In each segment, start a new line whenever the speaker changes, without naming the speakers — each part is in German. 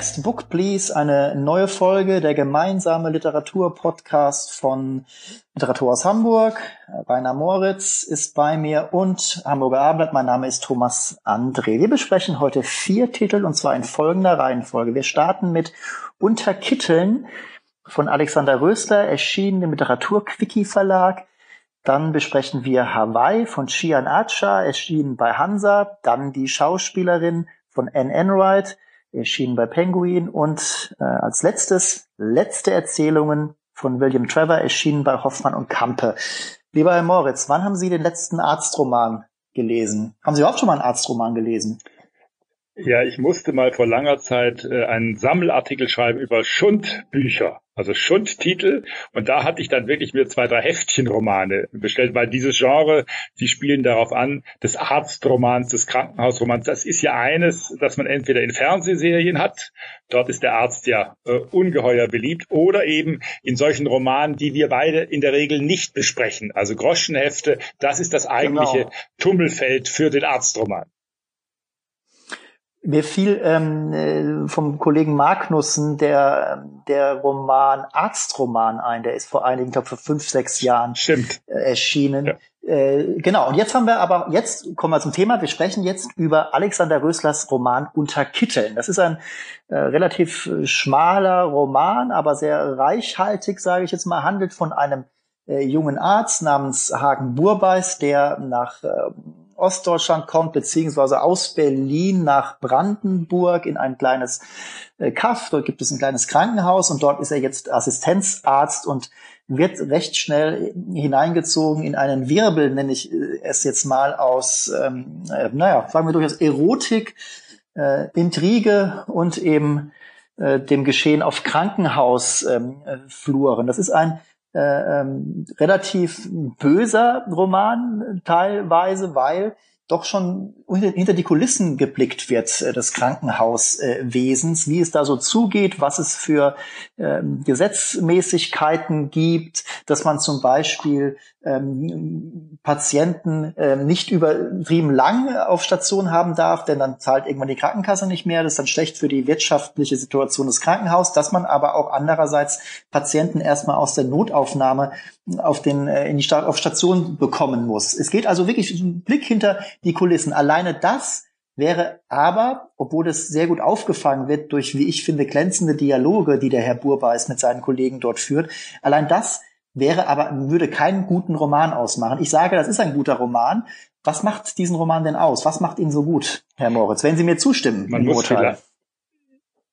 Next Book Please, eine neue Folge, der gemeinsame Literaturpodcast von Literatur aus Hamburg. Rainer Moritz ist bei mir und Hamburger Abendblatt. Mein Name ist Thomas André. Wir besprechen heute vier Titel und zwar in folgender Reihenfolge. Wir starten mit Unter Kitteln von Alexander Rösler, erschienen im Literaturquickie Verlag. Dann besprechen wir Hawaii von Shian Acha, erschienen bei Hansa. Dann die Schauspielerin von Anne Enright erschienen bei Penguin und äh, als letztes letzte Erzählungen von William Trevor erschienen bei Hoffmann und Kampe. Lieber Herr Moritz, wann haben Sie den letzten Arztroman gelesen? Haben Sie überhaupt schon mal einen Arztroman gelesen?
Ja, ich musste mal vor langer Zeit äh, einen Sammelartikel schreiben über Schundbücher, also Schundtitel. Und da hatte ich dann wirklich mir zwei, drei Heftchenromane bestellt, weil dieses Genre, die spielen darauf an, des Arztromans, des Krankenhausromans. Das ist ja eines, das man entweder in Fernsehserien hat, dort ist der Arzt ja äh, ungeheuer beliebt, oder eben in solchen Romanen, die wir beide in der Regel nicht besprechen. Also Groschenhefte, das ist das eigentliche genau. Tummelfeld für den Arztroman.
Mir fiel ähm, äh, vom Kollegen Magnussen der, der Roman Arztroman ein, der ist vor einigen, ich glaube vor fünf, sechs Jahren
Stimmt.
Äh, erschienen. Ja. Äh, genau, und jetzt haben wir aber, jetzt kommen wir zum Thema, wir sprechen jetzt über Alexander Röslers Roman Unter Kitteln. Das ist ein äh, relativ schmaler Roman, aber sehr reichhaltig, sage ich jetzt mal, handelt von einem äh, jungen Arzt namens Hagen Burbeis, der nach äh, Ostdeutschland kommt, beziehungsweise aus Berlin nach Brandenburg in ein kleines äh, Kaff. Dort gibt es ein kleines Krankenhaus und dort ist er jetzt Assistenzarzt und wird recht schnell hineingezogen in einen Wirbel, nenne ich äh, es jetzt mal aus, ähm, äh, naja, sagen wir durchaus Erotik, äh, Intrige und eben äh, dem Geschehen auf Krankenhausfluren. Ähm, das ist ein äh, ähm, relativ böser Roman teilweise, weil doch schon hinter die Kulissen geblickt wird äh, des Krankenhauswesens, wie es da so zugeht, was es für ähm, Gesetzmäßigkeiten gibt, dass man zum Beispiel ähm, Patienten ähm, nicht übertrieben lang auf Station haben darf, denn dann zahlt irgendwann die Krankenkasse nicht mehr. Das ist dann schlecht für die wirtschaftliche Situation des Krankenhauses, dass man aber auch andererseits Patienten erstmal aus der Notaufnahme auf den äh, in die Sta auf Station bekommen muss. Es geht also wirklich ein Blick hinter die Kulissen. Alleine das wäre aber, obwohl es sehr gut aufgefangen wird durch, wie ich finde, glänzende Dialoge, die der Herr Burbeis mit seinen Kollegen dort führt, allein das wäre aber, würde keinen guten Roman ausmachen. Ich sage, das ist ein guter Roman. Was macht diesen Roman denn aus? Was macht ihn so gut, Herr Moritz? Wenn Sie mir zustimmen,
Man muss vielleicht,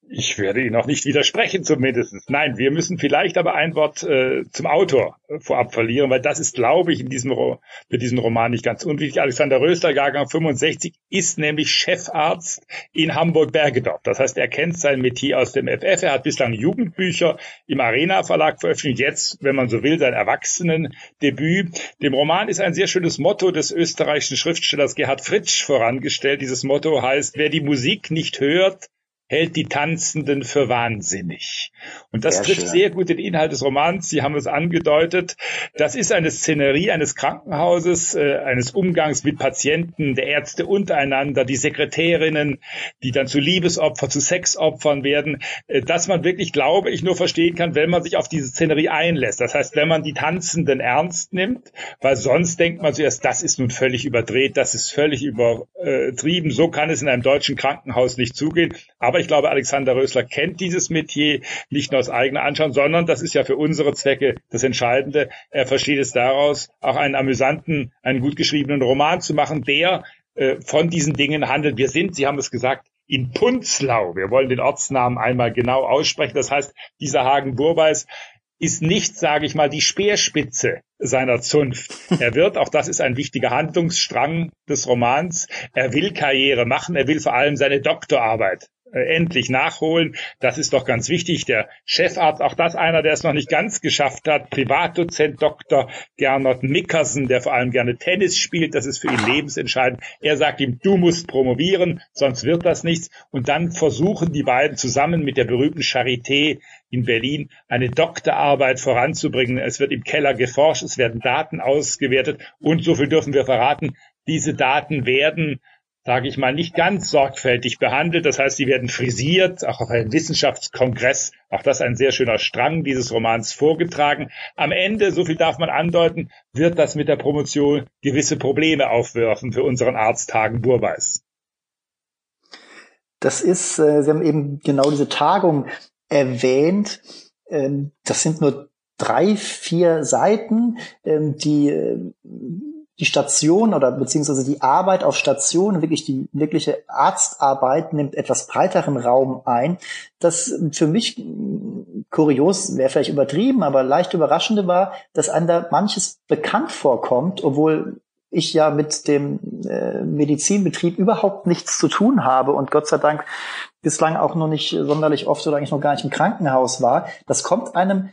ich werde Ihnen auch nicht widersprechen zumindest. Nein, wir müssen vielleicht aber ein Wort äh, zum Autor vorab verlieren, weil das ist, glaube ich, in diesem für diesen Roman nicht ganz unwichtig. Alexander Röster, Jahrgang 65, ist nämlich Chefarzt in Hamburg-Bergedorf. Das heißt, er kennt sein Metier aus dem FF. Er hat bislang Jugendbücher im Arena Verlag veröffentlicht. Jetzt, wenn man so will, sein Erwachsenendebüt. Dem Roman ist ein sehr schönes Motto des österreichischen Schriftstellers Gerhard Fritsch vorangestellt. Dieses Motto heißt, wer die Musik nicht hört, hält die Tanzenden für wahnsinnig. Und das sehr trifft schön. sehr gut den Inhalt des Romans. Sie haben es angedeutet. Das ist eine Szenerie eines Krankenhauses, äh, eines Umgangs mit Patienten, der Ärzte untereinander, die Sekretärinnen, die dann zu Liebesopfer, zu Sexopfern werden, äh, dass man wirklich, glaube ich, nur verstehen kann, wenn man sich auf diese Szenerie einlässt. Das heißt, wenn man die Tanzenden ernst nimmt, weil sonst denkt man zuerst, das ist nun völlig überdreht, das ist völlig übertrieben, so kann es in einem deutschen Krankenhaus nicht zugehen. Aber aber ich glaube, Alexander Rösler kennt dieses Metier nicht nur aus eigener Anschauung, sondern das ist ja für unsere Zwecke das Entscheidende. Er versteht es daraus, auch einen amüsanten, einen gut geschriebenen Roman zu machen, der äh, von diesen Dingen handelt. Wir sind, Sie haben es gesagt, in Punzlau. Wir wollen den Ortsnamen einmal genau aussprechen. Das heißt, dieser Hagen Burbeis ist nicht, sage ich mal, die Speerspitze seiner Zunft. Er wird, auch das ist ein wichtiger Handlungsstrang des Romans, er will Karriere machen, er will vor allem seine Doktorarbeit endlich nachholen. Das ist doch ganz wichtig. Der Chefarzt, auch das einer, der es noch nicht ganz geschafft hat, Privatdozent Dr. Gernot Mickersen, der vor allem gerne Tennis spielt, das ist für ihn lebensentscheidend. Er sagt ihm, du musst promovieren, sonst wird das nichts. Und dann versuchen die beiden zusammen mit der berühmten Charité in Berlin eine Doktorarbeit voranzubringen. Es wird im Keller geforscht, es werden Daten ausgewertet und so viel dürfen wir verraten. Diese Daten werden sage ich mal, nicht ganz sorgfältig behandelt. Das heißt, sie werden frisiert, auch auf einem Wissenschaftskongress, auch das ein sehr schöner Strang dieses Romans vorgetragen. Am Ende, so viel darf man andeuten, wird das mit der Promotion gewisse Probleme aufwerfen für unseren Arzt Hagen Burweis.
Das ist, äh, Sie haben eben genau diese Tagung erwähnt. Ähm, das sind nur drei, vier Seiten, ähm, die äh, die Station oder beziehungsweise die Arbeit auf Station, wirklich die wirkliche Arztarbeit nimmt etwas breiteren Raum ein. Das für mich kurios wäre vielleicht übertrieben, aber leicht überraschende war, dass einem da manches bekannt vorkommt, obwohl ich ja mit dem äh, Medizinbetrieb überhaupt nichts zu tun habe und Gott sei Dank bislang auch noch nicht sonderlich oft oder eigentlich noch gar nicht im Krankenhaus war. Das kommt einem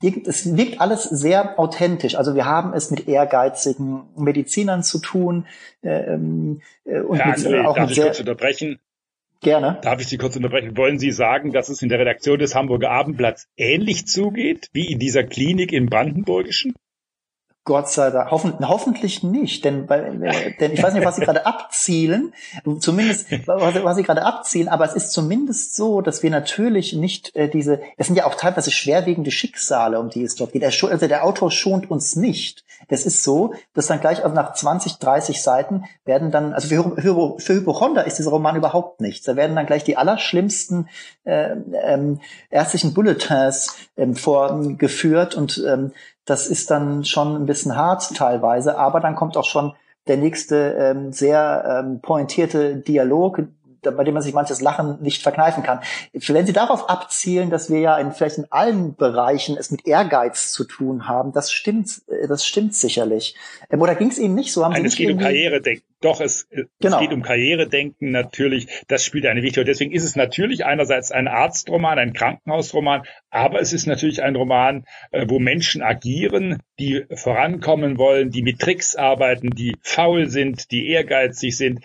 es wirkt alles sehr authentisch. Also wir haben es mit ehrgeizigen Medizinern zu tun
äh, ähm, äh, und Herr mit, André, auch darf mit ich kurz unterbrechen?
Gerne.
Darf ich Sie kurz unterbrechen? Wollen Sie sagen, dass es in der Redaktion des Hamburger Abendblatts ähnlich zugeht wie in dieser Klinik im Brandenburgischen?
Gott sei Dank. Hoffen, hoffentlich nicht, denn, äh, denn ich weiß nicht, was Sie gerade abzielen, zumindest was, was Sie gerade abzielen, aber es ist zumindest so, dass wir natürlich nicht äh, diese, es sind ja auch teilweise schwerwiegende Schicksale, um die es dort geht. Er, also der Autor schont uns nicht. Das ist so, dass dann gleich also nach 20, 30 Seiten werden dann, also für, für, für Hypochonder ist dieser Roman überhaupt nichts. Da werden dann gleich die allerschlimmsten äh, ähm, ärztlichen Bulletins ähm, vorgeführt und ähm, das ist dann schon ein bisschen hart teilweise, aber dann kommt auch schon der nächste ähm, sehr ähm, pointierte Dialog, bei dem man sich manches Lachen nicht verkneifen kann. Wenn Sie darauf abzielen, dass wir ja in, vielleicht in allen Bereichen es mit Ehrgeiz zu tun haben, das stimmt, äh, das stimmt sicherlich. Ähm, oder ging es Ihnen nicht so?
Haben Nein, Sie es geht um Karrieredenken. Doch, es, genau. es geht um Karrieredenken natürlich. Das spielt eine wichtige Rolle. Deswegen ist es natürlich einerseits ein Arztroman, ein Krankenhausroman, aber es ist natürlich ein Roman, äh, wo Menschen agieren, die vorankommen wollen, die mit Tricks arbeiten, die faul sind, die ehrgeizig sind,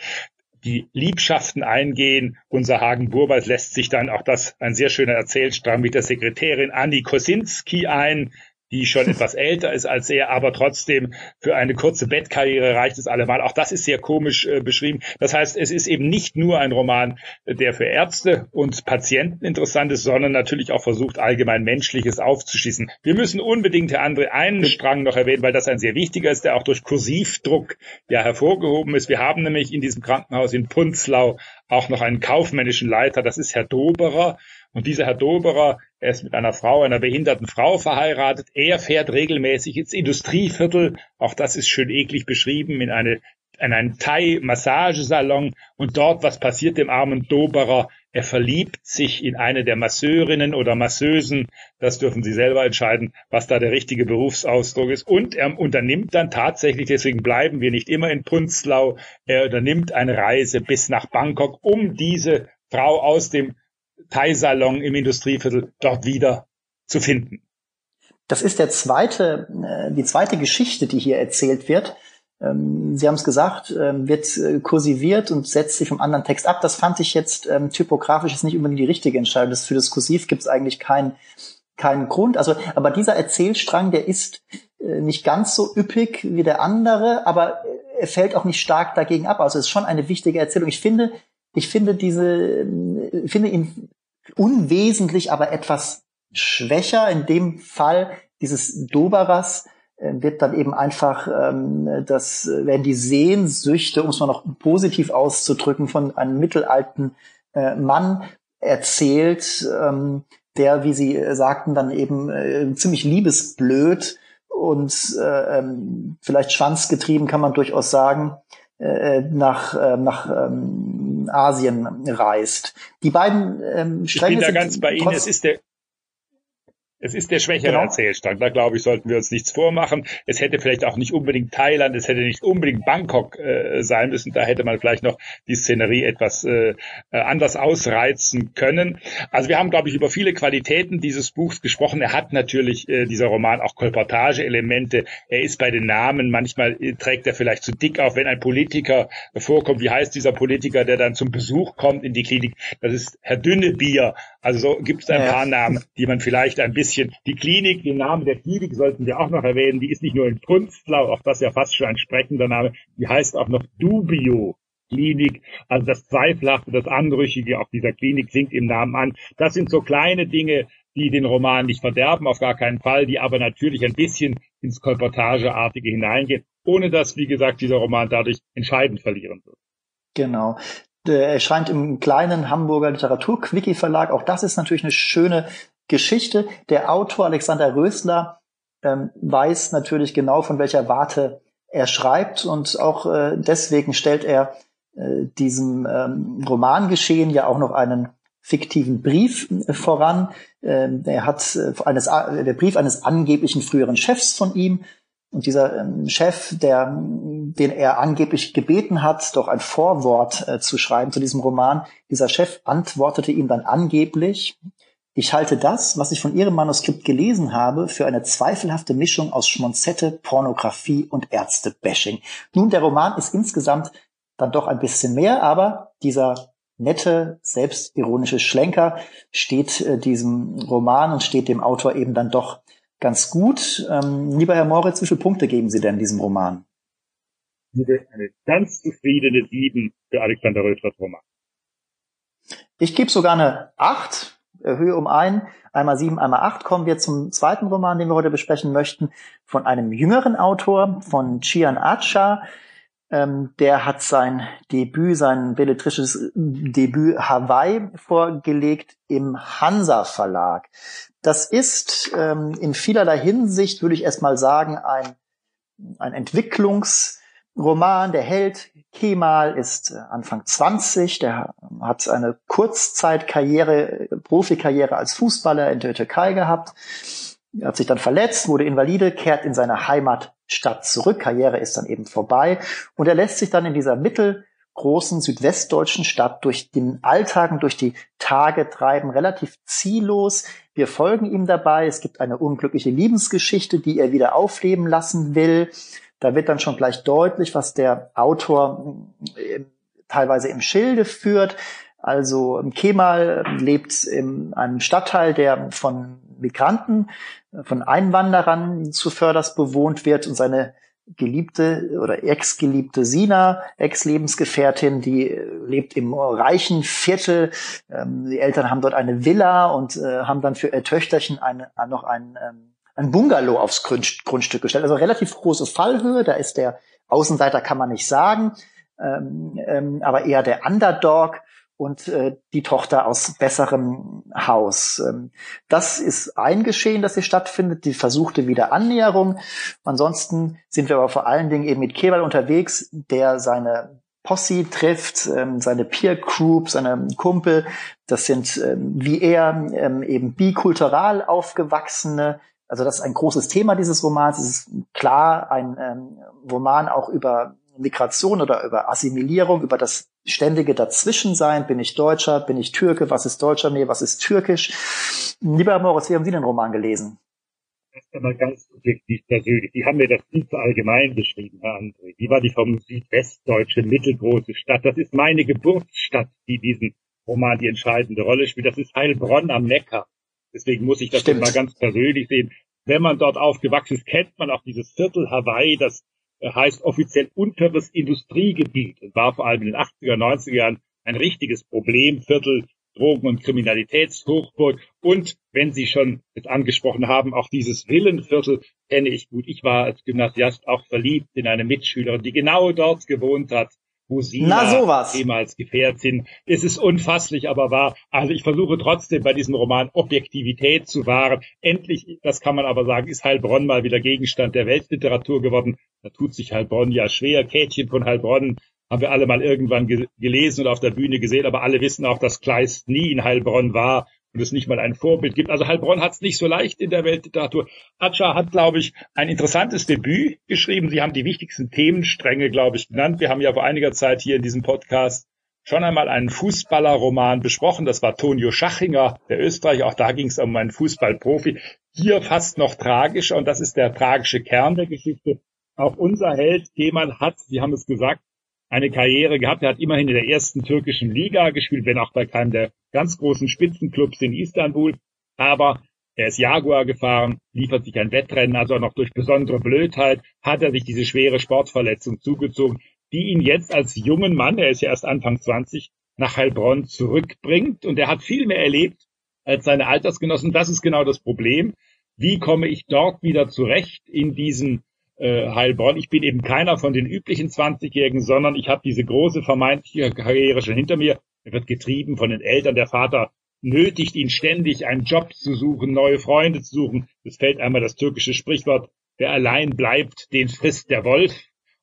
die Liebschaften eingehen. Unser Hagen Burwald lässt sich dann auch das ein sehr schöner Erzählstrang mit der Sekretärin Anni Kosinski ein, die schon etwas älter ist als er, aber trotzdem für eine kurze Bettkarriere reicht es allemal. Auch das ist sehr komisch äh, beschrieben. Das heißt, es ist eben nicht nur ein Roman, der für Ärzte und Patienten interessant ist, sondern natürlich auch versucht, allgemein Menschliches aufzuschließen. Wir müssen unbedingt, Herr André, einen Strang noch erwähnen, weil das ein sehr wichtiger ist, der auch durch Kursivdruck ja hervorgehoben ist. Wir haben nämlich in diesem Krankenhaus in Punzlau auch noch einen kaufmännischen Leiter, das ist Herr Doberer. Und dieser Herr Doberer, er ist mit einer Frau, einer behinderten Frau verheiratet. Er fährt regelmäßig ins Industrieviertel. Auch das ist schön eklig beschrieben in eine in einen Thai-Massagesalon und dort, was passiert dem armen Doberer? Er verliebt sich in eine der Masseurinnen oder Masseusen. Das dürfen Sie selber entscheiden, was da der richtige Berufsausdruck ist. Und er unternimmt dann tatsächlich, deswegen bleiben wir nicht immer in Punzlau, er unternimmt eine Reise bis nach Bangkok, um diese Frau aus dem Thai-Salon im Industrieviertel dort wieder zu finden.
Das ist der zweite, äh, die zweite Geschichte, die hier erzählt wird. Ähm, Sie haben es gesagt, ähm, wird äh, kursiviert und setzt sich vom anderen Text ab. Das fand ich jetzt ähm, typografisch ist nicht unbedingt die richtige Entscheidung. für das Kursiv gibt es eigentlich keinen keinen Grund. Also, aber dieser Erzählstrang, der ist äh, nicht ganz so üppig wie der andere, aber er fällt auch nicht stark dagegen ab. Also es ist schon eine wichtige Erzählung. Ich finde, ich finde diese, finde ihn unwesentlich, aber etwas schwächer. In dem Fall dieses Doberas äh, wird dann eben einfach, ähm, das werden die Sehnsüchte, um es mal noch positiv auszudrücken, von einem mittelalten äh, Mann erzählt, ähm, der, wie Sie sagten, dann eben äh, ziemlich liebesblöd und äh, ähm, vielleicht schwanzgetrieben, kann man durchaus sagen, äh, nach, äh, nach ähm, Asien reist. Die beiden ähm,
Stränge Ich bin da ganz bei Ihnen. Es ist der Es ist der schwächere genau. Erzählstrang. Da glaube ich, sollten wir uns nichts vormachen. Es hätte vielleicht auch nicht unbedingt Thailand, es hätte nicht unbedingt Bangkok äh, sein müssen. Da hätte man vielleicht noch die Szenerie etwas äh, anders ausreizen können. Also wir haben, glaube ich, über viele Qualitäten dieses Buchs gesprochen. Er hat natürlich, äh, dieser Roman, auch Kolportage-Elemente. Er ist bei den Namen, manchmal äh, trägt er vielleicht zu dick auf, wenn ein Politiker vorkommt. Wie heißt dieser Politiker, der dann zum Besuch kommt in die Klinik? Das ist Herr Dünnebier. Also so gibt es ein ja. paar Namen, die man vielleicht ein bisschen bisschen. Die Klinik, den Namen der Klinik sollten wir auch noch erwähnen. Die ist nicht nur in Kunstlau, auch das ja fast schon ein sprechender Name. Die heißt auch noch Dubio. Klinik, also das Zweifelhafte, das Anrüchige auf dieser Klinik singt im Namen an. Das sind so kleine Dinge, die den Roman nicht verderben, auf gar keinen Fall, die aber natürlich ein bisschen ins Kolportageartige hineingehen, ohne dass, wie gesagt, dieser Roman dadurch entscheidend verlieren wird.
Genau. Der erscheint im kleinen Hamburger Literaturquickie Verlag. Auch das ist natürlich eine schöne Geschichte. Der Autor Alexander Rösler ähm, weiß natürlich genau, von welcher Warte er schreibt und auch äh, deswegen stellt er äh, diesem ähm, Romangeschehen ja auch noch einen fiktiven Brief äh, voran. Ähm, er hat äh, eines, äh, der Brief eines angeblichen früheren Chefs von ihm. Und dieser ähm, Chef, der, den er angeblich gebeten hat, doch ein Vorwort zu schreiben zu diesem Roman, dieser Chef antwortete ihm dann angeblich, ich halte das, was ich von Ihrem Manuskript gelesen habe, für eine zweifelhafte Mischung aus Schmonzette, Pornografie und Ärzte-Bashing. Nun, der Roman ist insgesamt dann doch ein bisschen mehr, aber dieser nette, selbstironische Schlenker steht äh, diesem Roman und steht dem Autor eben dann doch ganz gut. Ähm, lieber Herr Moritz, wie viele Punkte geben Sie denn diesem Roman?
Eine ganz zufriedene Sieben für Alexander Rötlers Roman.
Ich gebe sogar eine Acht Höhe um ein, einmal sieben, einmal acht, kommen wir zum zweiten Roman, den wir heute besprechen möchten, von einem jüngeren Autor, von Chian Acha. Ähm, der hat sein Debüt, sein belletristisches Debüt Hawaii vorgelegt im Hansa Verlag. Das ist ähm, in vielerlei Hinsicht, würde ich erstmal sagen, ein, ein Entwicklungsroman. Der Held Kemal ist äh, Anfang 20, der hat eine Kurzzeitkarriere, Profikarriere als Fußballer in der Türkei gehabt, er hat sich dann verletzt, wurde Invalide, kehrt in seine Heimatstadt zurück, Karriere ist dann eben vorbei. Und er lässt sich dann in dieser mittelgroßen südwestdeutschen Stadt durch den Alltag und durch die Tage treiben, relativ ziellos. Wir folgen ihm dabei. Es gibt eine unglückliche Liebensgeschichte, die er wieder aufleben lassen will. Da wird dann schon gleich deutlich, was der Autor äh, teilweise im Schilde führt. Also Kemal lebt in einem Stadtteil, der von Migranten, von Einwanderern zu Förders bewohnt wird und seine geliebte oder ex-geliebte Sina, Ex-Lebensgefährtin, die lebt im reichen Viertel. Ähm, die Eltern haben dort eine Villa und äh, haben dann für ihr Töchterchen eine, noch ein ähm, ein Bungalow aufs Grundstück gestellt. Also relativ große Fallhöhe. Da ist der Außenseiter, kann man nicht sagen, ähm, ähm, aber eher der Underdog und äh, die Tochter aus besserem Haus. Ähm, das ist ein Geschehen, das hier stattfindet, die versuchte Wiederannäherung. Ansonsten sind wir aber vor allen Dingen eben mit Kewal unterwegs, der seine Posse trifft, ähm, seine Peer Group, seine Kumpel. Das sind ähm, wie er ähm, eben bikultural aufgewachsene also das ist ein großes Thema dieses Romans. Es ist klar ein ähm, Roman auch über Migration oder über Assimilierung, über das ständige Dazwischensein. Bin ich Deutscher? Bin ich Türke? Was ist Deutscher? Nee, was ist Türkisch? Lieber Moritz, wie haben Sie den Roman gelesen?
Das ist aber ganz subjektiv persönlich. Die haben mir das viel zu allgemein beschrieben, Herr André. Die war die vom südwestdeutschen mittelgroße Stadt. Das ist meine Geburtsstadt, die diesen Roman die entscheidende Rolle spielt. Das ist Heilbronn am Neckar. Deswegen muss ich das mal ganz persönlich sehen. Wenn man dort aufgewachsen ist, kennt man auch dieses Viertel Hawaii, das heißt offiziell unteres Industriegebiet und war vor allem in den 80er, 90er Jahren ein richtiges Problemviertel, Drogen- und Kriminalitätshochburg. Und wenn Sie schon es angesprochen haben, auch dieses Villenviertel kenne ich gut. Ich war als Gymnasiast auch verliebt in eine Mitschülerin, die genau dort gewohnt hat.
Musina, sowas.
ehemals Gefährtin. Es ist unfasslich, aber wahr. Also ich versuche trotzdem bei diesem Roman Objektivität zu wahren. Endlich, das kann man aber sagen, ist Heilbronn mal wieder Gegenstand der Weltliteratur geworden. Da tut sich Heilbronn ja schwer. Kätchen von Heilbronn haben wir alle mal irgendwann ge gelesen und auf der Bühne gesehen, aber alle wissen auch, dass Kleist nie in Heilbronn war und es nicht mal ein Vorbild gibt. Also Heilbronn hat es nicht so leicht in der Weltliteratur. Atscha hat, glaube ich, ein interessantes Debüt geschrieben. Sie haben die wichtigsten Themenstränge, glaube ich, genannt. Wir haben ja vor einiger Zeit hier in diesem Podcast schon einmal einen Fußballerroman besprochen. Das war Tonio Schachinger, der Österreicher. Auch da ging es um einen Fußballprofi. Hier fast noch tragischer und das ist der tragische Kern der Geschichte. Auch unser Held Kemal hat, Sie haben es gesagt, eine Karriere gehabt. Er hat immerhin in der ersten türkischen Liga gespielt, wenn auch bei keinem der ganz großen Spitzenclubs in Istanbul. Aber er ist Jaguar gefahren, liefert sich ein Wettrennen, also noch durch besondere Blödheit hat er sich diese schwere Sportverletzung zugezogen die ihn jetzt als jungen Mann, er ist ja erst Anfang 20, nach Heilbronn zurückbringt. Und er hat viel mehr erlebt als seine Altersgenossen. Das ist genau das Problem. Wie komme ich dort wieder zurecht in diesen äh, Heilbronn? Ich bin eben keiner von den üblichen 20-Jährigen, sondern ich habe diese große vermeintliche Karriere schon hinter mir. Er wird getrieben von den Eltern. Der Vater nötigt ihn ständig, einen Job zu suchen, neue Freunde zu suchen. Es fällt einmal das türkische Sprichwort, wer allein bleibt, den frisst der Wolf.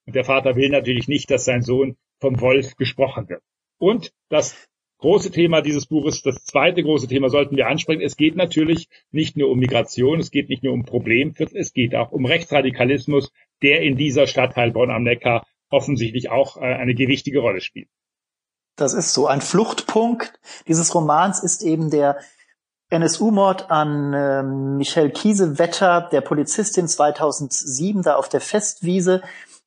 Und der Vater will natürlich nicht, dass sein Sohn vom Wolf gesprochen wird. Und das große Thema dieses Buches, das zweite große Thema sollten wir ansprechen. Es geht natürlich nicht nur um Migration, es geht nicht nur um Problemviertel, es geht auch um Rechtsradikalismus, der in dieser Stadt Heilbronn am Neckar offensichtlich auch äh, eine gewichtige Rolle spielt.
Das ist so. Ein Fluchtpunkt dieses Romans ist eben der NSU-Mord an äh, Michelle Kiesewetter, der Polizistin 2007 da auf der Festwiese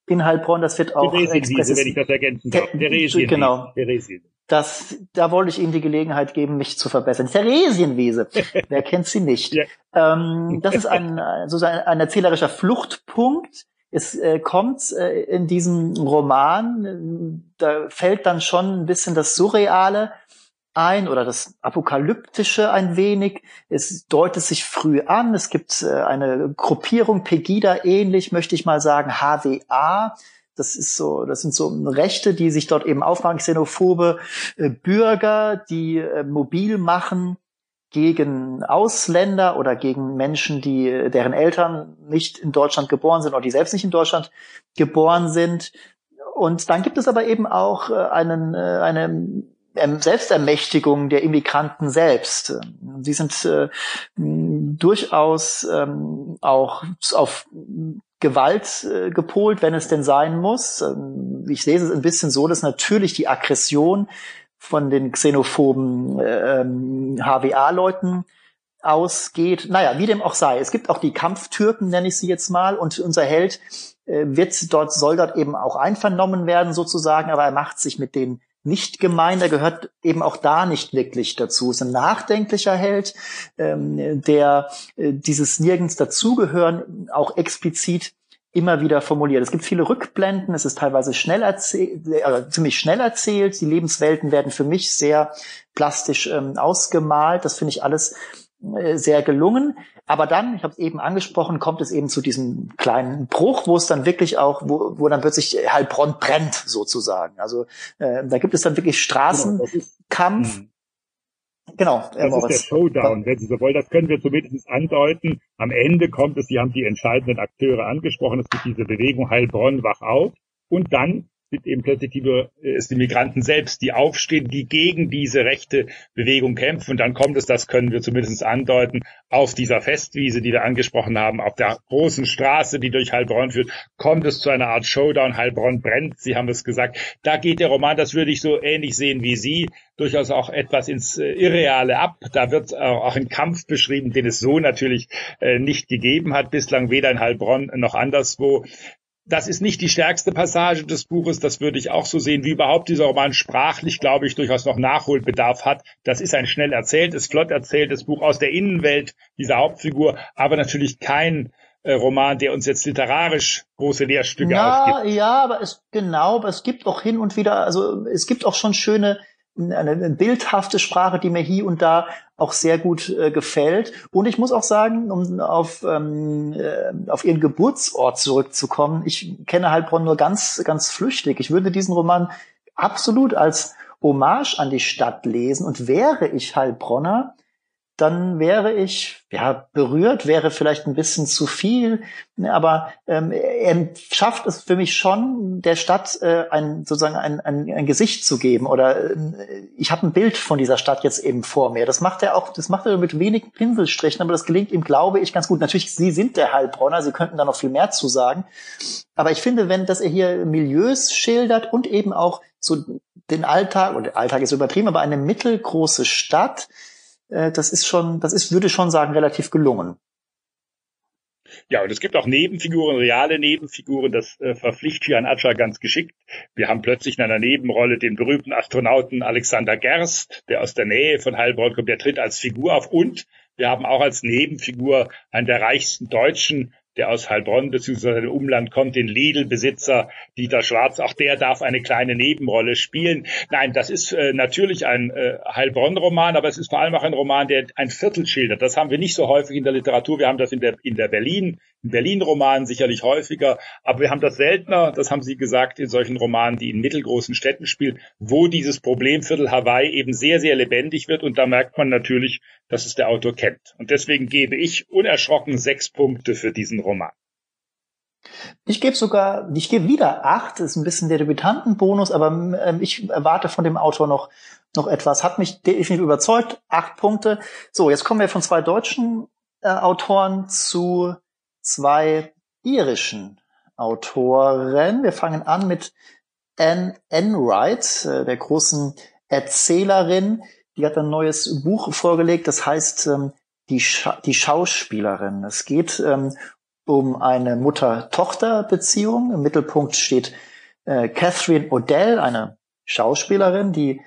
in Heilbronn, das wird auch
Theresienwiese, wenn ich das ergänzen darf.
Theresienwiese. Genau. Theresienwiese. Das, da wollte ich Ihnen die Gelegenheit geben, mich zu verbessern. Theresienwiese. Wer kennt sie nicht? Ja. Ähm, das ist ein, sozusagen ein erzählerischer Fluchtpunkt. Es äh, kommt äh, in diesem Roman, äh, da fällt dann schon ein bisschen das Surreale ein oder das Apokalyptische ein wenig. Es deutet sich früh an. Es gibt äh, eine Gruppierung, Pegida ähnlich, möchte ich mal sagen, HWA. Das ist so, das sind so Rechte, die sich dort eben aufmachen, xenophobe äh, Bürger, die äh, mobil machen gegen Ausländer oder gegen Menschen, die deren Eltern nicht in Deutschland geboren sind oder die selbst nicht in Deutschland geboren sind. Und dann gibt es aber eben auch einen, eine Selbstermächtigung der Immigranten selbst. Sie sind äh, durchaus ähm, auch auf Gewalt äh, gepolt, wenn es denn sein muss. Ähm, ich lese es ein bisschen so, dass natürlich die Aggression von den xenophoben ähm, HWA-Leuten ausgeht. Naja, wie dem auch sei. Es gibt auch die Kampftürken, nenne ich sie jetzt mal, und unser Held äh, wird dort, soll dort eben auch einvernommen werden sozusagen, aber er macht sich mit den nicht gemein, der gehört eben auch da nicht wirklich dazu. Ist ein nachdenklicher Held, ähm, der äh, dieses nirgends dazugehören auch explizit immer wieder formuliert. Es gibt viele Rückblenden, es ist teilweise schnell erzählt, äh, ziemlich schnell erzählt. Die Lebenswelten werden für mich sehr plastisch ähm, ausgemalt. Das finde ich alles sehr gelungen. Aber dann, ich habe es eben angesprochen, kommt es eben zu diesem kleinen Bruch, wo es dann wirklich auch, wo, wo dann plötzlich Heilbronn brennt sozusagen. Also äh, da gibt es dann wirklich Straßenkampf. Genau,
Genau, das ist der Showdown, wenn Sie so wollen. Das können wir zumindest andeuten. Am Ende kommt es, Sie haben die entscheidenden Akteure angesprochen, es gibt diese Bewegung Heilbronn, wach auf. Und dann sind eben plötzlich die, äh, es die Migranten selbst, die aufstehen, die gegen diese rechte Bewegung kämpfen. Und dann kommt es, das können wir zumindest andeuten, auf dieser Festwiese, die wir angesprochen haben, auf der großen Straße, die durch Heilbronn führt, kommt es zu einer Art Showdown. Heilbronn brennt, Sie haben es gesagt. Da geht der Roman, das würde ich so ähnlich sehen wie Sie, durchaus auch etwas ins äh, Irreale ab. Da wird auch ein Kampf beschrieben, den es so natürlich äh, nicht gegeben hat, bislang weder in Heilbronn noch anderswo. Das ist nicht die stärkste Passage des Buches, das würde ich auch so sehen, wie überhaupt dieser Roman sprachlich, glaube ich, durchaus noch Nachholbedarf hat. Das ist ein schnell erzähltes, flott erzähltes Buch aus der Innenwelt dieser Hauptfigur, aber natürlich kein äh, Roman, der uns jetzt literarisch große Lehrstücke
ja, aufgibt. Ja, aber es genau, aber es gibt auch hin und wieder, also es gibt auch schon schöne eine bildhafte Sprache, die mir hier und da auch sehr gut äh, gefällt. Und ich muss auch sagen, um auf, ähm, äh, auf ihren Geburtsort zurückzukommen, ich kenne Heilbronn nur ganz, ganz flüchtig. Ich würde diesen Roman absolut als Hommage an die Stadt lesen. Und wäre ich Heilbronner, dann wäre ich, ja, berührt, wäre vielleicht ein bisschen zu viel, aber ähm, er schafft es für mich schon, der Stadt äh, ein sozusagen ein, ein, ein Gesicht zu geben. Oder äh, ich habe ein Bild von dieser Stadt jetzt eben vor mir. Das macht er auch, das macht er mit wenigen Pinselstrichen, aber das gelingt ihm, glaube ich, ganz gut. Natürlich, Sie sind der Heilbronner, Sie könnten da noch viel mehr zu sagen. Aber ich finde, wenn, dass er hier Milieus schildert und eben auch so den Alltag, oder Alltag ist übertrieben, aber eine mittelgroße Stadt, äh, das ist schon, das ist, würde schon sagen, relativ gelungen.
Ja, und es gibt auch Nebenfiguren, reale Nebenfiguren, das äh, verpflichtet Jan Atscher ganz geschickt. Wir haben plötzlich in einer Nebenrolle den berühmten Astronauten Alexander Gerst, der aus der Nähe von Heilbronn kommt, der tritt als Figur auf und wir haben auch als Nebenfigur einen der reichsten Deutschen, der aus Heilbronn bzw. dem Umland kommt, den Lidl-Besitzer Dieter Schwarz. Auch der darf eine kleine Nebenrolle spielen. Nein, das ist äh, natürlich ein äh, Heilbronn-Roman, aber es ist vor allem auch ein Roman, der ein Viertel schildert. Das haben wir nicht so häufig in der Literatur. Wir haben das in der, in der Berlin, in Berlin-Romanen sicherlich häufiger, aber wir haben das seltener, das haben Sie gesagt, in solchen Romanen, die in mittelgroßen Städten spielen, wo dieses Problemviertel Hawaii eben sehr, sehr lebendig wird und da merkt man natürlich, dass es der Autor kennt. Und deswegen gebe ich unerschrocken sechs Punkte für diesen Roman.
Ich gebe sogar, ich gebe wieder acht, ist ein bisschen der Debütantenbonus, aber ähm, ich erwarte von dem Autor noch, noch etwas. Hat mich definitiv überzeugt, acht Punkte. So, jetzt kommen wir von zwei deutschen äh, Autoren zu zwei irischen Autoren. Wir fangen an mit Anne Enright, äh, der großen Erzählerin. Die hat ein neues Buch vorgelegt, das heißt ähm, die, Scha die Schauspielerin. Es geht ähm, um eine Mutter-Tochter-Beziehung. Im Mittelpunkt steht äh, Catherine Odell, eine Schauspielerin, die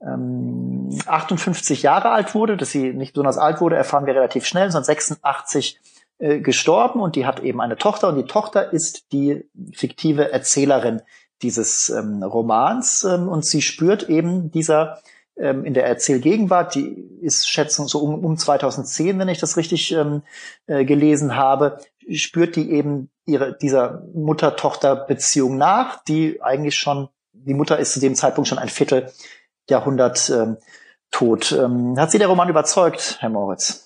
ähm, 58 Jahre alt wurde. Dass sie nicht besonders alt wurde, erfahren wir relativ schnell, 1986 äh, gestorben und die hat eben eine Tochter und die Tochter ist die fiktive Erzählerin dieses ähm, Romans ähm, und sie spürt eben dieser ähm, in der Erzählgegenwart, die ist Schätzung so um, um 2010, wenn ich das richtig ähm, äh, gelesen habe, spürt die eben ihre, dieser Mutter-Tochter-Beziehung nach, die eigentlich schon, die Mutter ist zu dem Zeitpunkt schon ein Vierteljahrhundert ähm, tot. Ähm, hat Sie der Roman überzeugt, Herr Moritz?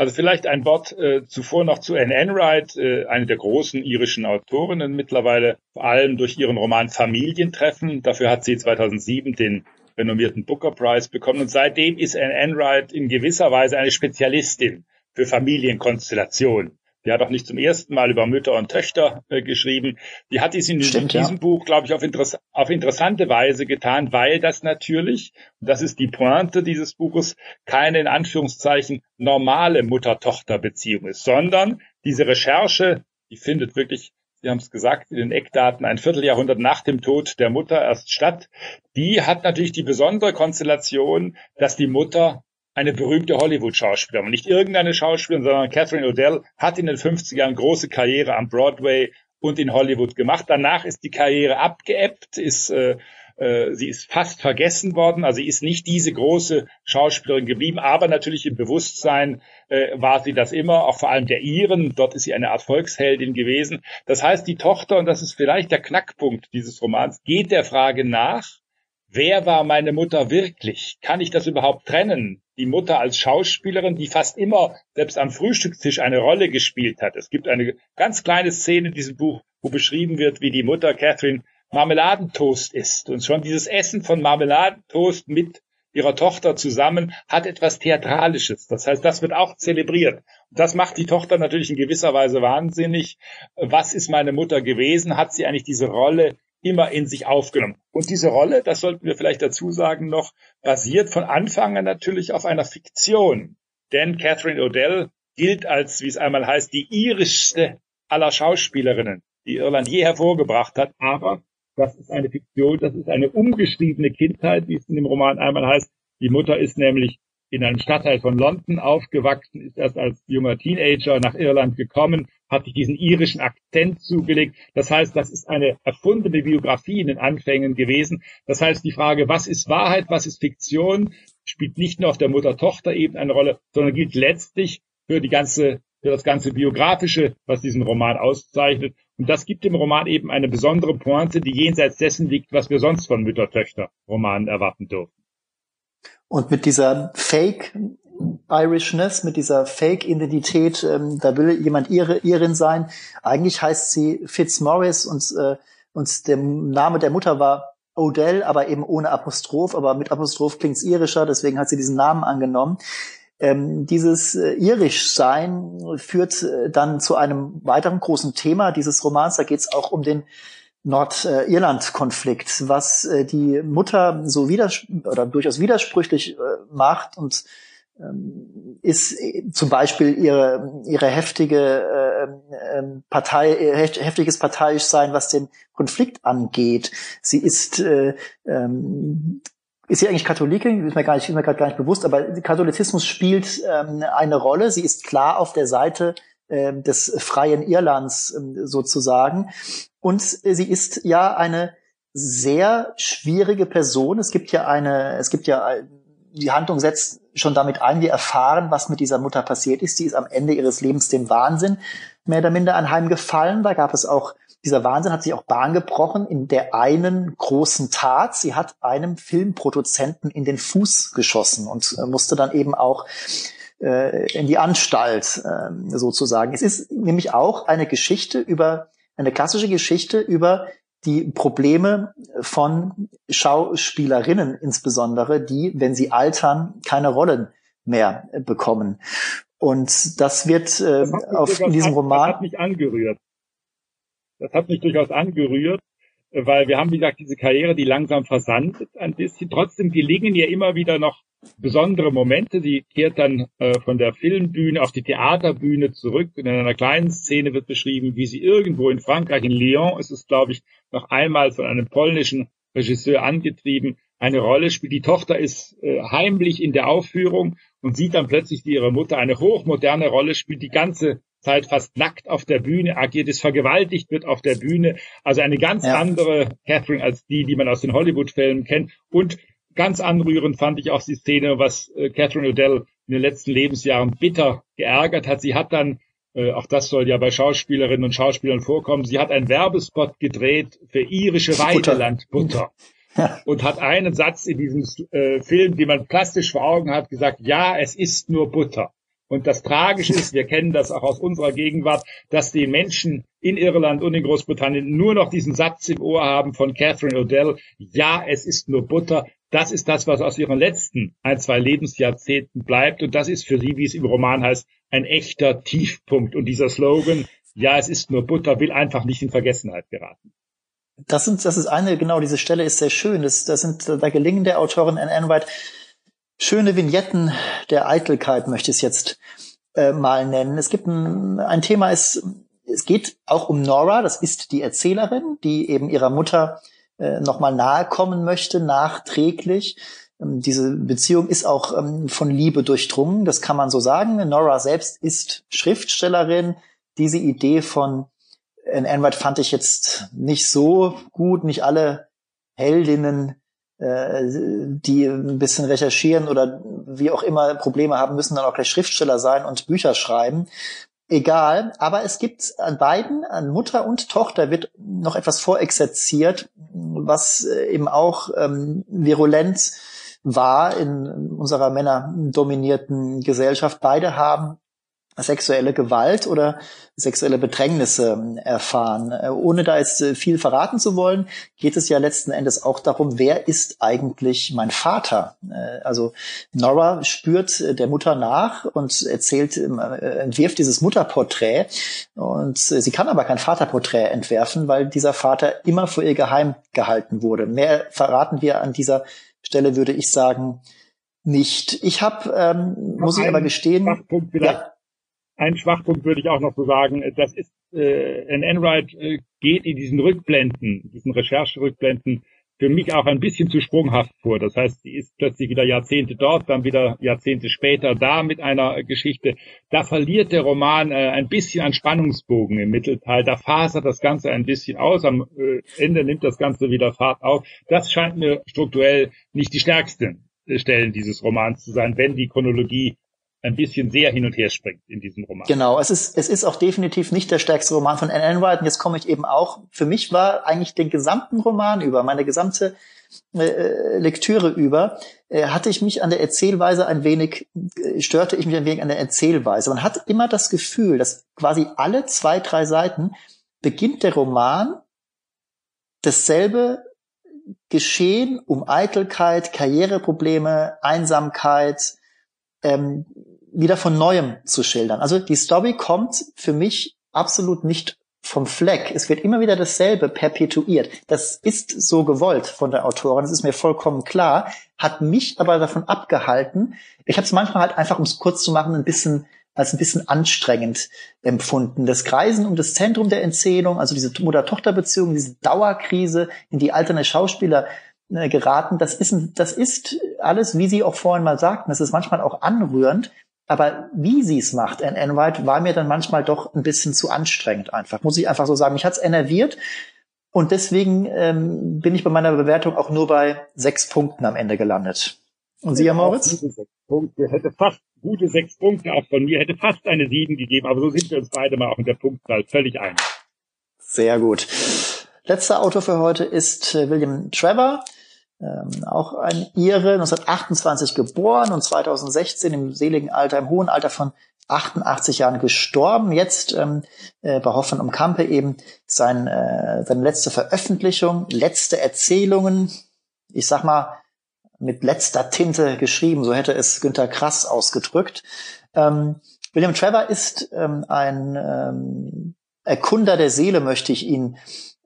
Also vielleicht ein Wort äh, zuvor noch zu Anne Enright, äh, eine der großen irischen Autorinnen mittlerweile, vor allem durch ihren Roman Familientreffen. Dafür hat sie 2007 den renommierten Booker Prize bekommen. Und seitdem ist Anne Enright in gewisser Weise eine Spezialistin für Familienkonstellationen. Die hat auch nicht zum ersten Mal über Mütter und Töchter äh, geschrieben. Die hat dies in Stimmt, diesem ja. Buch, glaube ich, auf, interess auf, interessante Weise getan, weil das natürlich, und das ist die Pointe dieses Buches, keine in Anführungszeichen normale Mutter-Tochter-Beziehung ist, sondern diese Recherche, die findet wirklich, Sie haben es gesagt, in den Eckdaten ein Vierteljahrhundert nach dem Tod der Mutter erst statt. Die hat natürlich die besondere Konstellation, dass die Mutter eine berühmte Hollywood-Schauspielerin. Nicht irgendeine Schauspielerin, sondern Catherine Odell hat in den 50ern große Karriere am Broadway und in Hollywood gemacht. Danach ist die Karriere abgeebbt, ist äh, äh, sie ist fast vergessen worden, also sie ist nicht diese große Schauspielerin geblieben, aber natürlich im Bewusstsein äh, war sie das immer, auch vor allem der Iren, dort ist sie eine Art Volksheldin gewesen. Das heißt, die Tochter, und das ist vielleicht der Knackpunkt dieses Romans, geht der Frage nach, wer war meine Mutter wirklich? Kann ich das überhaupt trennen? Die Mutter als Schauspielerin, die fast immer selbst am Frühstückstisch eine Rolle gespielt hat. Es gibt eine ganz kleine Szene in diesem Buch, wo beschrieben wird, wie die Mutter Catherine Marmeladentoast isst. Und schon dieses Essen von Marmeladentoast mit ihrer Tochter zusammen hat etwas Theatralisches. Das heißt, das wird auch zelebriert. Und das macht die Tochter natürlich in gewisser Weise wahnsinnig. Was ist meine Mutter gewesen? Hat sie eigentlich diese Rolle immer in sich aufgenommen. Und diese Rolle, das sollten wir vielleicht dazu sagen noch, basiert von Anfang an natürlich auf einer Fiktion. Denn Catherine Odell gilt als, wie es einmal heißt, die irischste aller Schauspielerinnen, die Irland je hervorgebracht hat. Aber das ist eine Fiktion, das ist eine umgeschriebene Kindheit, wie es in dem Roman einmal heißt. Die Mutter ist nämlich in einem Stadtteil von London aufgewachsen, ist erst als junger Teenager nach Irland gekommen, hat sich diesen irischen Akzent zugelegt. Das heißt, das ist eine erfundene Biografie in den Anfängen gewesen. Das heißt, die Frage, was ist Wahrheit, was ist Fiktion, spielt nicht nur auf der Mutter-Tochter-Ebene eine Rolle, sondern gilt letztlich für die ganze, für das ganze Biografische, was diesen Roman auszeichnet. Und das gibt dem Roman eben eine besondere Pointe, die jenseits dessen liegt, was wir sonst von Mütter-Töchter-Romanen erwarten dürfen.
Und mit dieser Fake Irishness, mit dieser Fake-Identität, ähm, da will jemand ihre, Irin sein. Eigentlich heißt sie Fitzmaurice und, äh, und der Name der Mutter war Odell, aber eben ohne Apostroph, aber mit Apostroph klingt's irischer, deswegen hat sie diesen Namen angenommen. Ähm, dieses äh, Irischsein führt äh, dann zu einem weiteren großen Thema dieses Romans. Da geht es auch um den Nordirland-Konflikt, was äh, die Mutter so widers oder durchaus widersprüchlich äh, macht und ähm, ist äh, zum Beispiel ihre ihre heftige äh, äh, Partei heftiges parteiisch sein, was den Konflikt angeht. Sie ist äh, ähm, ist sie eigentlich Katholikin? Ist mir gar nicht, ist mir gerade gar nicht bewusst, aber Katholizismus spielt ähm, eine Rolle. Sie ist klar auf der Seite äh, des freien Irlands äh, sozusagen. Und sie ist ja eine sehr schwierige Person. Es gibt ja eine, es gibt ja, die Handlung setzt schon damit ein, wir erfahren, was mit dieser Mutter passiert ist. Sie ist am Ende ihres Lebens dem Wahnsinn mehr oder minder anheimgefallen. Da gab es auch, dieser Wahnsinn hat sich auch Bahn gebrochen in der einen großen Tat. Sie hat einem Filmproduzenten in den Fuß geschossen und äh, musste dann eben auch äh, in die Anstalt äh, sozusagen. Es ist nämlich auch eine Geschichte über eine klassische Geschichte über die Probleme von Schauspielerinnen insbesondere, die, wenn sie altern, keine Rollen mehr bekommen. Und das wird äh, das auf in diesem Roman.
Das hat mich angerührt. Das hat mich durchaus angerührt, weil wir haben, wie gesagt, diese Karriere, die langsam versandet ein bisschen. Trotzdem gelingen ihr immer wieder noch besondere Momente. Sie kehrt dann äh, von der Filmbühne auf die Theaterbühne zurück. In einer kleinen Szene wird beschrieben, wie sie irgendwo in Frankreich, in Lyon, ist es, glaube ich, noch einmal von einem polnischen Regisseur angetrieben, eine Rolle spielt. Die Tochter ist äh, heimlich in der Aufführung und sieht dann plötzlich, wie ihre Mutter eine hochmoderne Rolle spielt, die ganze Zeit fast nackt auf der Bühne agiert, ist vergewaltigt wird auf der Bühne. Also eine ganz ja. andere Catherine als die, die man aus den Hollywood-Filmen kennt. Und ganz anrührend fand ich auch die Szene, was äh, Catherine Odell in den letzten Lebensjahren bitter geärgert hat. Sie hat dann, äh, auch das soll ja bei Schauspielerinnen und Schauspielern vorkommen, sie hat einen Werbespot gedreht für irische Weidelandbutter. Ja. Und hat einen Satz in diesem äh, Film, den man plastisch vor Augen hat, gesagt, ja, es ist nur Butter. Und das Tragische ist, wir kennen das auch aus unserer Gegenwart, dass die Menschen in Irland und in Großbritannien nur noch diesen Satz im Ohr haben von Catherine Odell, ja, es ist nur Butter. Das ist das, was aus ihren letzten ein, zwei Lebensjahrzehnten bleibt. Und das ist für sie, wie es im Roman heißt, ein echter Tiefpunkt. Und dieser Slogan, ja, es ist nur Butter, will einfach nicht in Vergessenheit geraten.
Das sind, das ist eine, genau, diese Stelle ist sehr schön. Das, das sind, da gelingen der Autorin Anne Enright schöne Vignetten der Eitelkeit, möchte ich es jetzt äh, mal nennen. Es gibt ein, ein Thema, es, es geht auch um Nora, das ist die Erzählerin, die eben ihrer Mutter äh, nochmal nahe kommen möchte, nachträglich. Ähm, diese Beziehung ist auch ähm, von Liebe durchdrungen, das kann man so sagen. Nora selbst ist Schriftstellerin. Diese Idee von Anne Enright fand ich jetzt nicht so gut. Nicht alle Heldinnen, äh, die ein bisschen recherchieren oder wie auch immer Probleme haben, müssen dann auch gleich Schriftsteller sein und Bücher schreiben egal. Aber es gibt an beiden, an Mutter und Tochter, wird noch etwas vorexerziert, was äh, eben auch ähm, virulent war in unserer männerdominierten Gesellschaft. Beide haben sexuelle Gewalt oder sexuelle Bedrängnisse ähm, erfahren. Äh, ohne da jetzt äh, viel verraten zu wollen, geht es ja letzten Endes auch darum, wer ist eigentlich mein Vater? Äh, also Nora spürt der Mutter nach und erzählt, entwirft dieses Mutterporträt und sie kann aber kein Vaterporträt entwerfen, weil dieser Vater immer vor ihr geheim gehalten wurde. Mehr verraten wir an dieser Stelle, würde ich sagen, nicht. Ich habe, ähm, muss ich aber gestehen,
ja, ein Schwachpunkt würde ich auch noch so sagen, das ist, äh, ein Enright äh, geht in diesen Rückblenden, diesen Rechercherückblenden für mich auch ein bisschen zu sprunghaft vor. Das heißt, sie ist plötzlich wieder Jahrzehnte dort, dann wieder Jahrzehnte später da mit einer Geschichte. Da verliert der Roman äh, ein bisschen an Spannungsbogen im Mittelteil. Da fasert das Ganze ein bisschen aus. Am äh, Ende nimmt das Ganze wieder Fahrt auf. Das scheint mir strukturell nicht die stärksten Stellen dieses Romans zu sein, wenn die Chronologie ein bisschen sehr hin und her springt in diesem Roman.
Genau, es ist, es ist auch definitiv nicht der stärkste Roman von Anne Enright. Und jetzt komme ich eben auch, für mich war eigentlich den gesamten Roman über, meine gesamte äh, äh, Lektüre über, äh, hatte ich mich an der Erzählweise ein wenig, äh, störte ich mich ein wenig an der Erzählweise. Man hat immer das Gefühl, dass quasi alle zwei, drei Seiten beginnt der Roman dasselbe Geschehen um Eitelkeit, Karriereprobleme, Einsamkeit, ähm, wieder von neuem zu schildern. Also die Story kommt für mich absolut nicht vom Fleck. Es wird immer wieder dasselbe perpetuiert. Das ist so gewollt von der Autorin, das ist mir vollkommen klar, hat mich aber davon abgehalten. Ich habe es manchmal halt einfach, um es kurz zu machen, ein bisschen als ein bisschen anstrengend empfunden. Das Kreisen um das Zentrum der Erzählung, also diese Mutter-Tochter-Beziehung, diese Dauerkrise, in die alterne Schauspieler äh, geraten, das ist, das ist alles, wie Sie auch vorhin mal sagten, das ist manchmal auch anrührend, aber wie sie es macht, Anne Enright, war mir dann manchmal doch ein bisschen zu anstrengend einfach, muss ich einfach so sagen. Mich hat's enerviert und deswegen ähm, bin ich bei meiner Bewertung auch nur bei sechs Punkten am Ende gelandet. Und Sie, Herr Moritz?
Gute sechs Punkte, hätte fast gute sechs Punkte auch von mir, hätte fast eine sieben gegeben, aber so sind wir uns beide mal auch in der Punktzahl völlig einig.
Sehr gut. Letzter Autor für heute ist äh, William Trevor ähm, auch ein Ire, 1928 geboren und 2016 im seligen Alter, im hohen Alter von 88 Jahren gestorben. Jetzt ähm, äh, bei Hoffmann um Kampe eben sein, äh, seine letzte Veröffentlichung, letzte Erzählungen, ich sag mal, mit letzter Tinte geschrieben, so hätte es Günter Krass ausgedrückt. Ähm, William Trevor ist ähm, ein ähm, Erkunder der Seele, möchte ich ihn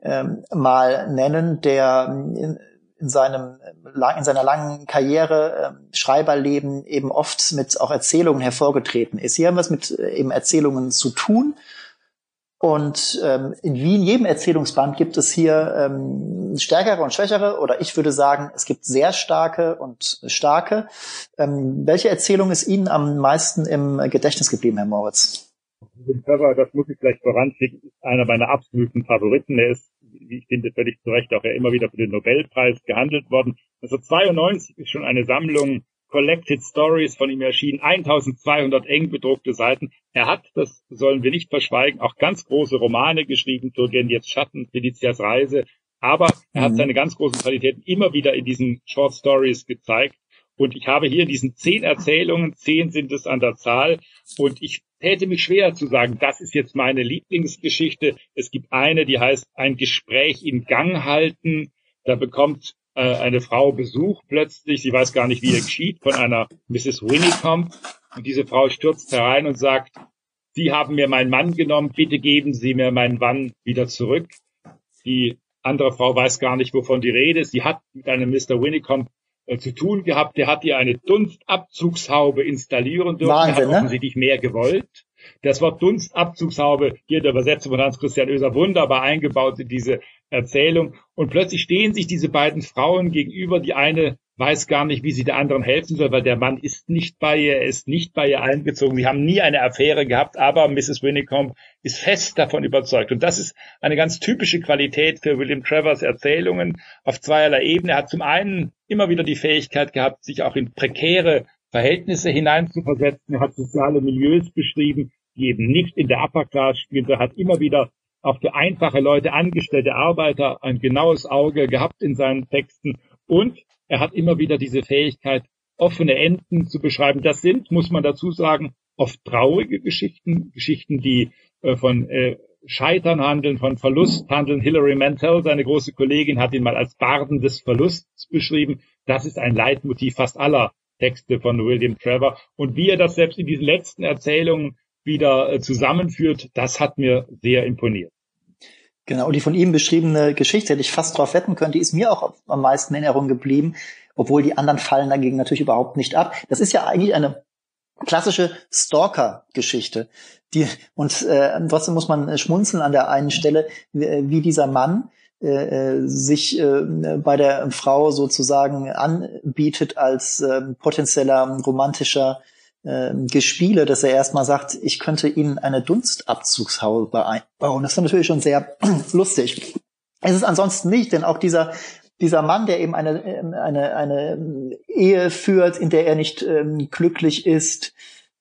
ähm, mal nennen, der ähm, in seinem in seiner langen Karriere äh, Schreiberleben eben oft mit auch Erzählungen hervorgetreten ist. Hier haben wir es mit äh, eben Erzählungen zu tun. Und ähm, in wie in jedem Erzählungsband gibt es hier ähm, stärkere und schwächere, oder ich würde sagen, es gibt sehr starke und starke. Ähm, welche Erzählung ist Ihnen am meisten im Gedächtnis geblieben, Herr Moritz?
Das muss ich vielleicht voranschicken, ist einer meiner absoluten Favoriten. Er ist wie ich finde, völlig zu Recht auch ja immer wieder für den Nobelpreis gehandelt worden. Also 92 ist schon eine Sammlung Collected Stories von ihm erschienen, 1200 eng bedruckte Seiten. Er hat, das sollen wir nicht verschweigen, auch ganz große Romane geschrieben, Turgenjevs Schatten, Felicias Reise, aber er hat mhm. seine ganz großen Qualitäten immer wieder in diesen Short Stories gezeigt. Und ich habe hier diesen zehn Erzählungen, zehn sind es an der Zahl. Und ich täte mich schwer zu sagen, das ist jetzt meine Lieblingsgeschichte. Es gibt eine, die heißt ein Gespräch in Gang halten. Da bekommt äh, eine Frau Besuch plötzlich. Sie weiß gar nicht, wie er geschieht, von einer Mrs. Winnicombe. Und diese Frau stürzt herein und sagt, Sie haben mir meinen Mann genommen, bitte geben Sie mir meinen Mann wieder zurück. Die andere Frau weiß gar nicht, wovon die Rede ist. Sie hat mit einem Mr. Winnicombe äh, zu tun gehabt. Der hat ihr eine Dunstabzugshaube installieren dürfen. Wahnsinn, hat ne? offensichtlich mehr gewollt. Das Wort Dunstabzugshaube, hier der Übersetzung von Hans-Christian Oeser, wunderbar eingebaut in diese Erzählung. Und plötzlich stehen sich diese beiden Frauen gegenüber. Die eine weiß gar nicht, wie sie der anderen helfen soll, weil der Mann ist nicht bei ihr, er ist nicht bei ihr eingezogen. Sie haben nie eine Affäre gehabt, aber Mrs. Winnicombe ist fest davon überzeugt. Und das ist eine ganz typische Qualität für William Trevors Erzählungen auf zweierlei Ebene. Er hat zum einen immer wieder die Fähigkeit gehabt, sich auch in prekäre Verhältnisse hineinzuversetzen. Er hat soziale Milieus beschrieben, die eben nicht in der Upper Class spielen. Er hat immer wieder auch für einfache Leute, angestellte Arbeiter ein genaues Auge gehabt in seinen Texten. Und er hat immer wieder diese Fähigkeit, offene Enden zu beschreiben. Das sind, muss man dazu sagen, oft traurige Geschichten, Geschichten, die äh, von äh, Scheitern handeln, von Verlust handeln. Hilary Mantel, seine große Kollegin, hat ihn mal als Barden des Verlusts beschrieben. Das ist ein Leitmotiv fast aller Texte von William Trevor. Und wie er das selbst in diesen letzten Erzählungen wieder äh, zusammenführt, das hat mir sehr imponiert.
Genau, die von ihm beschriebene Geschichte, hätte ich fast drauf wetten können, die ist mir auch am meisten in Erinnerung geblieben, obwohl die anderen fallen dagegen natürlich überhaupt nicht ab. Das ist ja eigentlich eine klassische Stalker-Geschichte. Die, und äh, trotzdem muss man schmunzeln an der einen Stelle, wie dieser Mann äh, sich äh, bei der Frau sozusagen anbietet als äh, potenzieller romantischer äh, Gespiele, dass er erstmal sagt, ich könnte Ihnen eine Dunstabzugshaube einbauen. Das ist natürlich schon sehr lustig. Es ist ansonsten nicht, denn auch dieser dieser Mann, der eben eine eine eine Ehe führt, in der er nicht ähm, glücklich ist,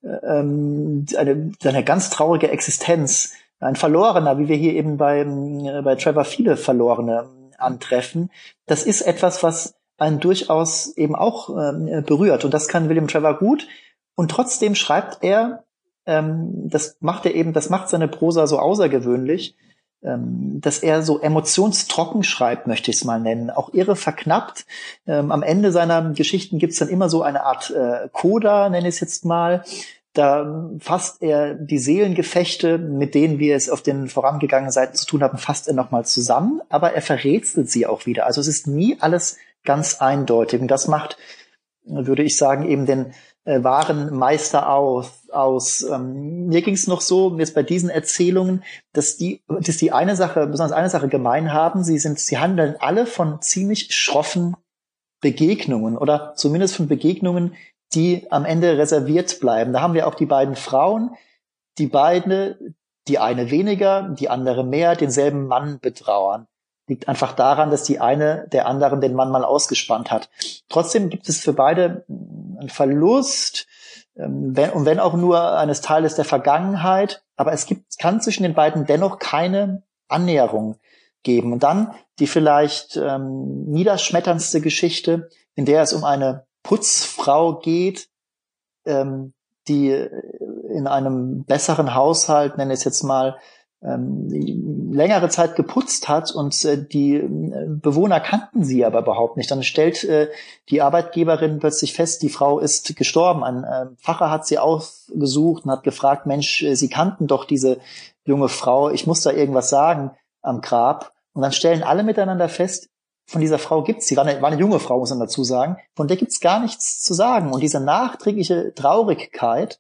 ähm, eine, eine ganz traurige Existenz, ein Verlorener, wie wir hier eben bei, äh, bei Trevor viele Verlorene antreffen. Das ist etwas, was einen durchaus eben auch äh, berührt. Und das kann William Trevor gut. Und trotzdem schreibt er, ähm, das macht er eben, das macht seine Prosa so außergewöhnlich, ähm, dass er so emotionstrocken schreibt, möchte ich es mal nennen, auch irre verknappt. Ähm, am Ende seiner Geschichten gibt es dann immer so eine Art äh, Coda, nenne ich es jetzt mal. Da fasst er die Seelengefechte, mit denen wir es auf den vorangegangenen Seiten zu tun haben, fasst er nochmal zusammen, aber er verrätselt sie auch wieder. Also es ist nie alles ganz eindeutig. Und das macht, würde ich sagen, eben den äh, wahren Meister aus. aus. Ähm, mir ging es noch so, jetzt bei diesen Erzählungen, dass die, dass die eine Sache, besonders eine Sache gemein haben. Sie sind, sie handeln alle von ziemlich schroffen Begegnungen oder zumindest von Begegnungen, die am Ende reserviert bleiben. Da haben wir auch die beiden Frauen, die beide, die eine weniger, die andere mehr, denselben Mann betrauern. Liegt einfach daran, dass die eine der anderen den Mann mal ausgespannt hat. Trotzdem gibt es für beide einen Verlust, ähm, wenn, und wenn auch nur eines Teiles der Vergangenheit, aber es gibt, kann zwischen den beiden dennoch keine Annäherung geben. Und dann die vielleicht ähm, niederschmetterndste Geschichte, in der es um eine Putzfrau geht, ähm, die in einem besseren Haushalt, nenne ich es jetzt mal, längere Zeit geputzt hat und äh, die äh, Bewohner kannten sie aber überhaupt nicht. Dann stellt äh, die Arbeitgeberin plötzlich fest, die Frau ist gestorben. Ein äh, Pfarrer hat sie aufgesucht und hat gefragt, Mensch, äh, sie kannten doch diese junge Frau, ich muss da irgendwas sagen am Grab. Und dann stellen alle miteinander fest, von dieser Frau gibt's, sie war eine, war eine junge Frau, muss man dazu sagen, von der gibt's gar nichts zu sagen. Und diese nachträgliche Traurigkeit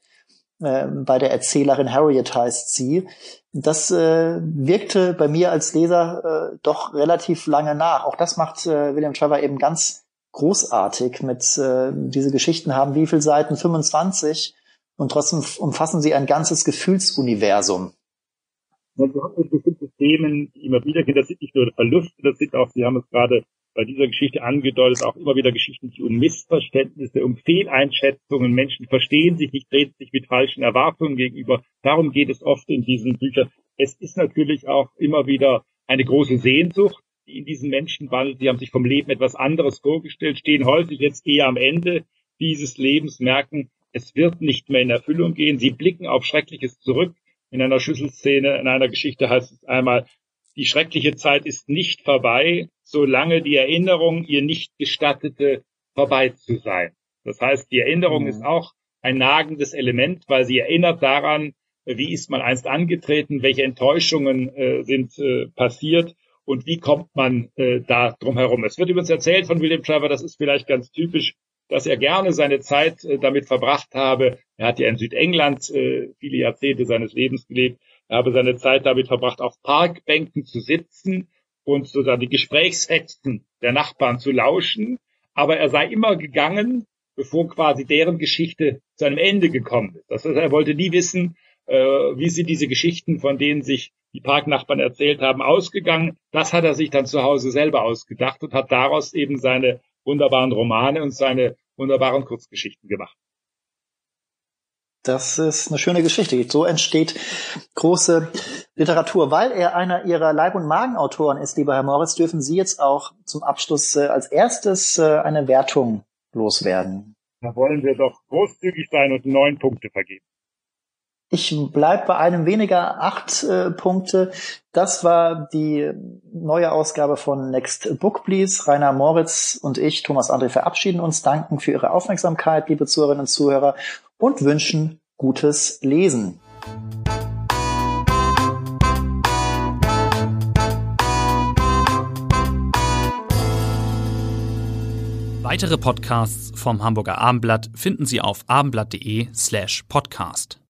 äh, bei der Erzählerin Harriet heißt sie, das äh, wirkte bei mir als Leser äh, doch relativ lange nach. Auch das macht äh, William Trevor eben ganz großartig. Mit äh, diese Geschichten haben wie viele Seiten? 25 und trotzdem umfassen sie ein ganzes Gefühlsuniversum.
Ja, Sie haben bestimmte Themen, die immer wieder gehen. Das sind nicht nur Verluste, das sind auch, Sie haben es gerade bei dieser Geschichte angedeutet, auch immer wieder Geschichten, die um Missverständnisse, um Fehleinschätzungen, Menschen verstehen sich nicht, treten sich mit falschen Erwartungen gegenüber. Darum geht es oft in diesen Büchern. Es ist natürlich auch immer wieder eine große Sehnsucht, die in diesen Menschen wandelt. Sie haben sich vom Leben etwas anderes vorgestellt, stehen häufig jetzt eher am Ende dieses Lebens, merken, es wird nicht mehr in Erfüllung gehen. Sie blicken auf Schreckliches zurück. In einer Schlüsselszene, in einer Geschichte heißt es einmal, die schreckliche Zeit ist nicht vorbei, solange die Erinnerung ihr nicht gestattete, vorbei zu sein. Das heißt, die Erinnerung mhm. ist auch ein nagendes Element, weil sie erinnert daran, wie ist man einst angetreten, welche Enttäuschungen äh, sind äh, passiert und wie kommt man äh, da drum herum. Es wird übrigens erzählt von William Trevor, das ist vielleicht ganz typisch, dass er gerne seine Zeit äh, damit verbracht habe. Er hat ja in Südengland äh, viele Jahrzehnte seines Lebens gelebt. Er habe seine Zeit damit verbracht, auf Parkbänken zu sitzen und sozusagen die Gesprächsfetzen der Nachbarn zu lauschen. Aber er sei immer gegangen, bevor quasi deren Geschichte zu einem Ende gekommen ist. Das heißt, er wollte nie wissen, äh, wie sind diese Geschichten, von denen sich die Parknachbarn erzählt haben, ausgegangen. Das hat er sich dann zu Hause selber ausgedacht und hat daraus eben seine wunderbaren Romane und seine wunderbaren Kurzgeschichten gemacht.
Das ist eine schöne Geschichte. So entsteht große Literatur. Weil er einer Ihrer Leib- und Magenautoren ist, lieber Herr Moritz, dürfen Sie jetzt auch zum Abschluss äh, als erstes äh, eine Wertung loswerden.
Da wollen wir doch großzügig sein und neun Punkte vergeben.
Ich bleib bei einem weniger acht äh, Punkte. Das war die neue Ausgabe von Next Book Please. Rainer Moritz und ich, Thomas André, verabschieden uns, danken für Ihre Aufmerksamkeit, liebe Zuhörerinnen und Zuhörer, und wünschen gutes Lesen.
Weitere Podcasts vom Hamburger Abendblatt finden Sie auf abendblatt.de slash podcast.